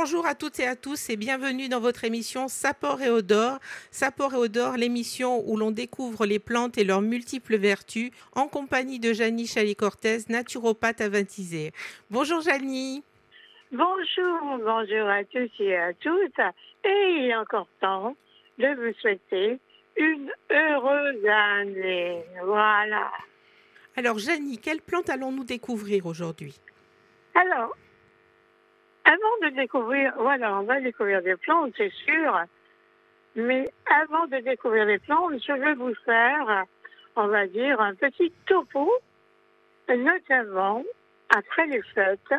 Bonjour à toutes et à tous et bienvenue dans votre émission Sapor et Odor. Sapor et Odor, l'émission où l'on découvre les plantes et leurs multiples vertus en compagnie de Janie Chali-Cortez, naturopathe à Vintisé. Bonjour Janie. Bonjour, bonjour à tous et à toutes. Et il est encore temps de vous souhaiter une heureuse année. Voilà. Alors Janie, quelle plante allons-nous découvrir aujourd'hui? Alors, avant de découvrir, voilà, on va découvrir des plantes, c'est sûr. Mais avant de découvrir les plantes, je vais vous faire, on va dire, un petit topo, notamment après les fêtes.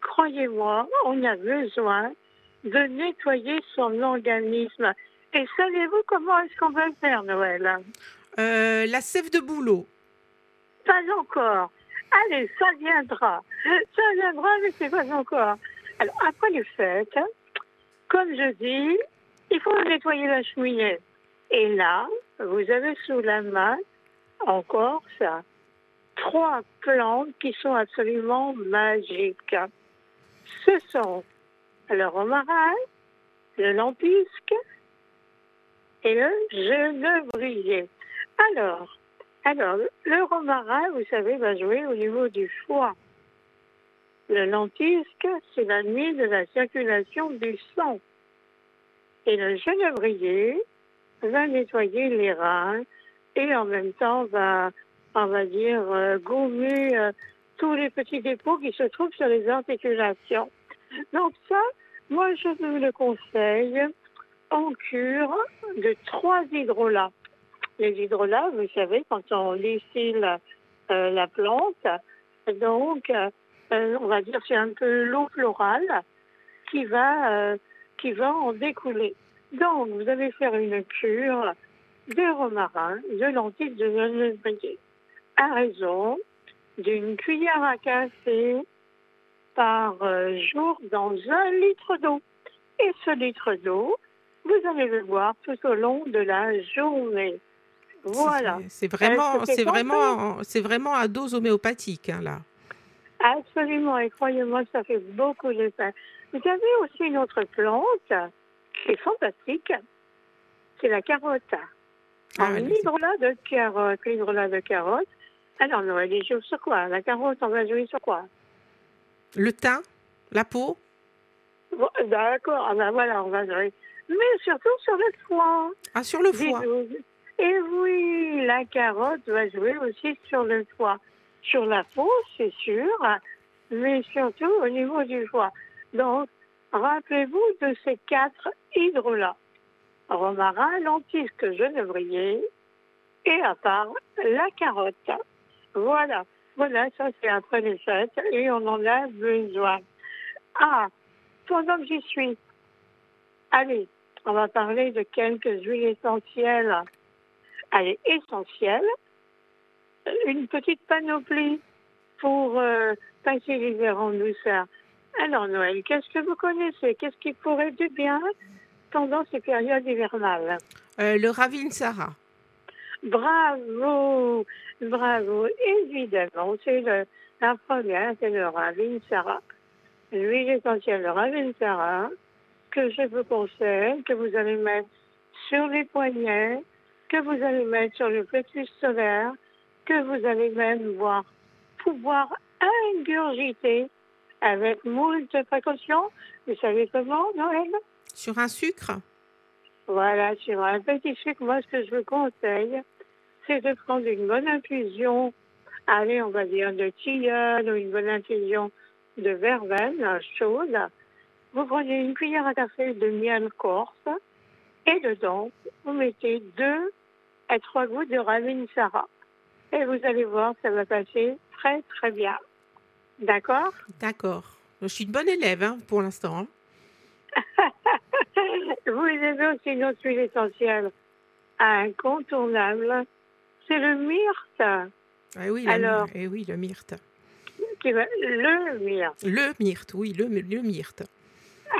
Croyez-moi, on a besoin de nettoyer son organisme. Et savez-vous comment est-ce qu'on va le faire, Noël? Euh, La sève de bouleau. Pas encore. Allez, ça viendra. Ça viendra, mais c'est pas encore. Alors, après les fêtes, comme je dis, il faut nettoyer la cheminée. Et là, vous avez sous la main encore ça. Trois plantes qui sont absolument magiques. Ce sont le romarin, le lempisque et le genevrier. Alors, alors, le romarin, vous savez, va jouer au niveau du foie. Le lentisque, c'est la nuit de la circulation du sang. Et le genevrier va nettoyer les reins et en même temps va, on va dire, euh, gommer euh, tous les petits dépôts qui se trouvent sur les articulations. Donc ça, moi je vous le conseille en cure de trois hydrolats. Les hydrolats, vous savez, quand on distille euh, la plante, donc euh, on va dire c'est un peu l'eau florale qui va euh, qui va en découler. Donc vous allez faire une cure de romarin, de lentilles de genevrier, à raison d'une cuillère à café par euh, jour dans un litre d'eau. Et ce litre d'eau, vous allez le boire tout au long de la journée. Voilà. C'est- vraiment, c'est vraiment, c'est vraiment à dose homéopathique hein, là. Absolument, et croyez-moi, ça fait beaucoup d'effet. Vous avez aussi une autre plante qui est fantastique, c'est la carotte. Ah, Un hydrolat de carotte, l'hydrolat de carotte. Alors, Noël, il joue sur quoi? La carotte, on va jouer sur quoi? Le thym, la peau? Bon, D'accord, ah ben voilà, on va jouer. Mais surtout sur le foie. Ah, sur le foie. Et oui, la carotte va jouer aussi sur le foie. Sur la peau, c'est sûr, mais surtout au niveau du foie. Donc, rappelez-vous de ces quatre hydrolats. Romarin, lentisque, genevrier et à part la carotte. Voilà, voilà, ça c'est après les fêtes et on en a besoin. Ah, pendant que j'y suis, allez, on va parler de quelques huiles essentielles. Allez, essentielles. Une petite panoplie pour euh, passer l'hiver en douceur. Alors, Noël, qu'est-ce que vous connaissez? Qu'est-ce qui pourrait du bien pendant ces périodes hivernales? Euh, le Ravinsara. Bravo, bravo. Évidemment, c'est le, la première, c'est le Ravinsara. L'huile essentielle de Ravinsara que je vous conseille, que vous allez mettre sur les poignets, que vous allez mettre sur le plexus solaire, que vous allez même voir, pouvoir ingurgiter avec moult précautions. Vous savez comment, Noël? Sur un sucre? Voilà, sur un petit sucre, moi, ce que je vous conseille, c'est de prendre une bonne infusion, allez, on va dire de tilleul ou une bonne infusion de verveine chaude. Vous prenez une cuillère à café de miel corse et dedans, vous mettez deux à trois gouttes de Ravinsara. Et vous allez voir, ça va passer très, très bien. D'accord? D'accord. Je suis une bonne élève hein, pour l'instant. hein. Vous avez aussi une autre huile essentielle incontournable, c'est le myrte. Ah oui, Alors. myr- eh oui, le myrte. Le myrte. Le myrte, oui, le, le myrte.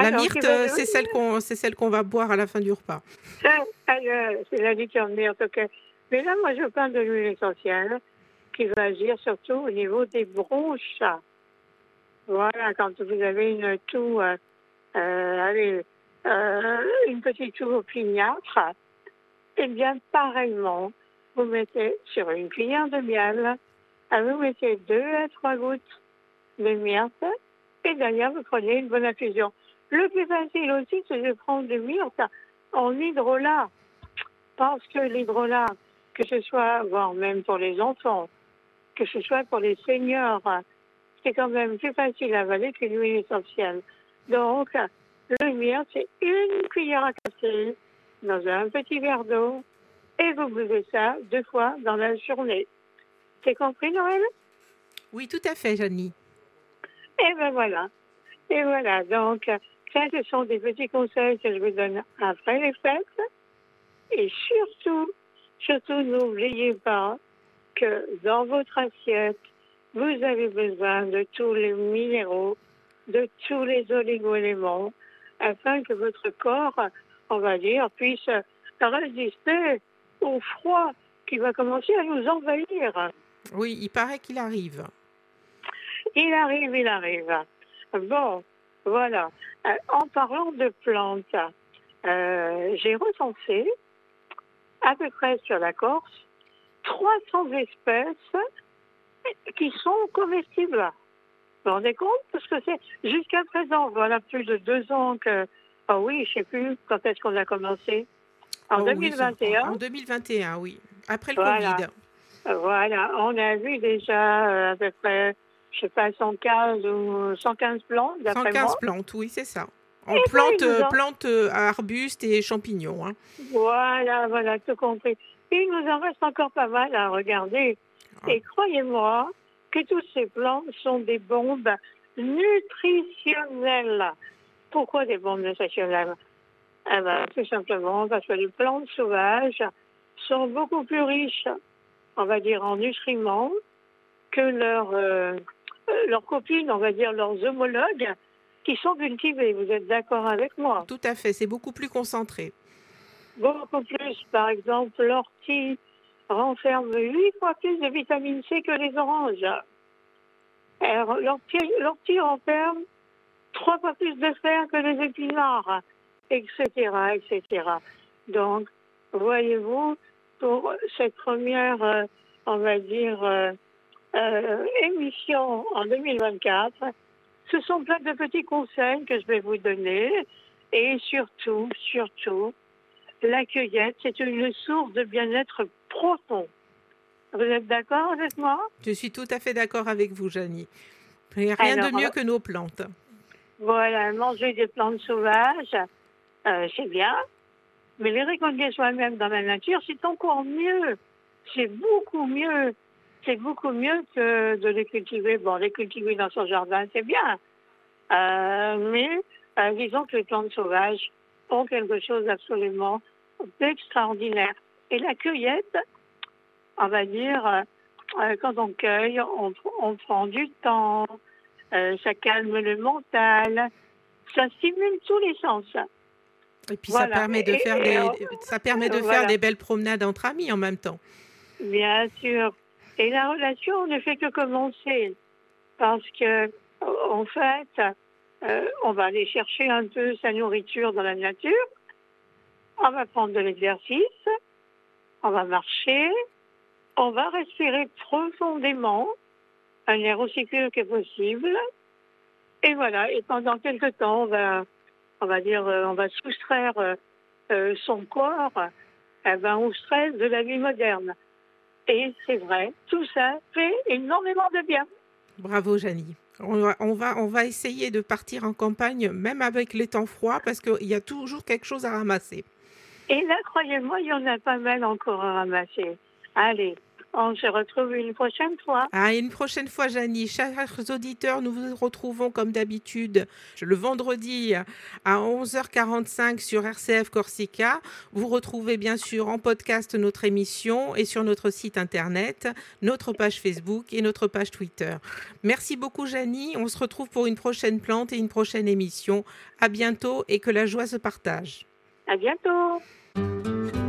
La Alors, myrte, va- euh, c'est celle qu'on c'est celle qu'on va boire à la fin du repas. C'est la liqueur de myrte, ok. Mais là, moi, je parle de l'huile essentielle qui va agir surtout au niveau des bronches. Voilà, quand vous avez une toux euh, euh, allez, euh, une petite tour opiniâtre, eh bien, pareillement, vous mettez sur une cuillère de miel, euh, vous mettez deux à trois gouttes de myrte, et derrière, vous prenez une bonne infusion. Le plus facile aussi, c'est de prendre du myrte en hydrolat, parce que l'hydrolat, que ce soit, voire même pour les enfants, que ce soit pour les seniors, c'est quand même plus facile à avaler que l'huile essentielle. Donc, le myrte, c'est une cuillère à café dans un petit verre d'eau et vous buvez ça deux fois dans la journée. C'est compris, Noël? Oui, tout à fait, Janie. Et ben voilà. Et voilà. Donc, ça, ce sont des petits conseils que je vous donne après les fêtes. Et surtout, surtout, n'oubliez pas que dans votre assiette, vous avez besoin de tous les minéraux, de tous les oligo-éléments, afin que votre corps, on va dire, puisse résister au froid qui va commencer à nous envahir. Oui, il paraît qu'il arrive. Il arrive, il arrive. Bon, voilà. Euh, en parlant de plantes, euh, j'ai recensé à peu près sur la Corse 300 espèces qui sont comestibles. Vous vous rendez compte? Parce que c'est jusqu'à présent, voilà plus de deux ans que. Ah oui, je ne sais plus quand est-ce qu'on a commencé. En Oh oui, 2021. En 2021, oui. Après le Voilà. Covid. Voilà, on a vu déjà euh, à peu près, je sais pas, 115 ou 115 plantes, d'après 115 moi. plantes, oui, c'est ça. En ben, plantes, euh, plantes, euh, arbustes et champignons. hein. Voilà, voilà, tout compris. Il nous en reste encore pas mal à regarder. Ah. Et croyez-moi que toutes ces plantes sont des bombes nutritionnelles. Pourquoi des bombes nutritionnelles? Eh ben, Tout simplement parce que les plantes sauvages sont beaucoup plus riches, on va dire, en nutriments que leurs, euh, leurs copines, on va dire, leurs homologues qui sont cultivés. Vous êtes d'accord avec moi? Tout à fait, c'est beaucoup plus concentré. Beaucoup plus, par exemple, l'ortie renferme huit fois plus de vitamine C que les oranges. L'ortie renferme trois fois plus de fer que les épinards, etc., etc. Donc, voyez-vous, pour cette première, euh, on va dire, euh, euh, émission en 2024, ce sont plein de petits conseils que je vais vous donner. Et surtout, surtout, la cueillette, c'est une source de bien-être profond. Vous êtes d'accord avec moi? Je suis tout à fait d'accord avec vous, Janie. Il n'y a rien Alors, de mieux que nos plantes. Voilà, manger des plantes sauvages, euh, c'est bien. Mais les récolter soi-même dans la nature, c'est encore mieux. C'est beaucoup mieux. C'est beaucoup mieux que de les cultiver. Bon, les cultiver dans son jardin, c'est bien. Euh, mais euh, disons que les plantes sauvages ont quelque chose d'absolument d'extraordinaire. Et la cueillette, on va dire, euh, euh, quand on cueille, on, on prend du temps, ça calme le mental, ça stimule tous les sens. Et puis ça permet de Et- faire et, des, ça permet de voilà. faire des belles promenades entre amis en même temps. Bien sûr. Et la relation ne fait que commencer. Parce que, en fait, euh, on va aller chercher un peu sa nourriture dans la nature. On va prendre de l'exercice. On va marcher. On va respirer profondément. Un air aussi pur que possible. Et voilà. Et pendant quelque temps, on va, on va dire, euh, on va soustraire euh, euh, son corps eh ben, au stress de la vie moderne. Et c'est vrai, tout ça fait énormément de bien. Bravo, Janie. On va, on, va, on va essayer de partir en campagne, même avec les temps froids, parce qu'il y a toujours quelque chose à ramasser. Et là, croyez-moi, il y en a pas mal encore à ramasser. Allez, on se retrouve une prochaine fois. Ah, et une prochaine fois, Janie, chers auditeurs, nous vous retrouvons comme d'habitude le vendredi à 11h45 sur RCF Corsica. Vous retrouvez bien sûr en podcast notre émission et sur notre site internet, notre page Facebook et notre page Twitter. Merci beaucoup, Janie. On se retrouve pour une prochaine plante et une prochaine émission. À bientôt et que la joie se partage. À bientôt.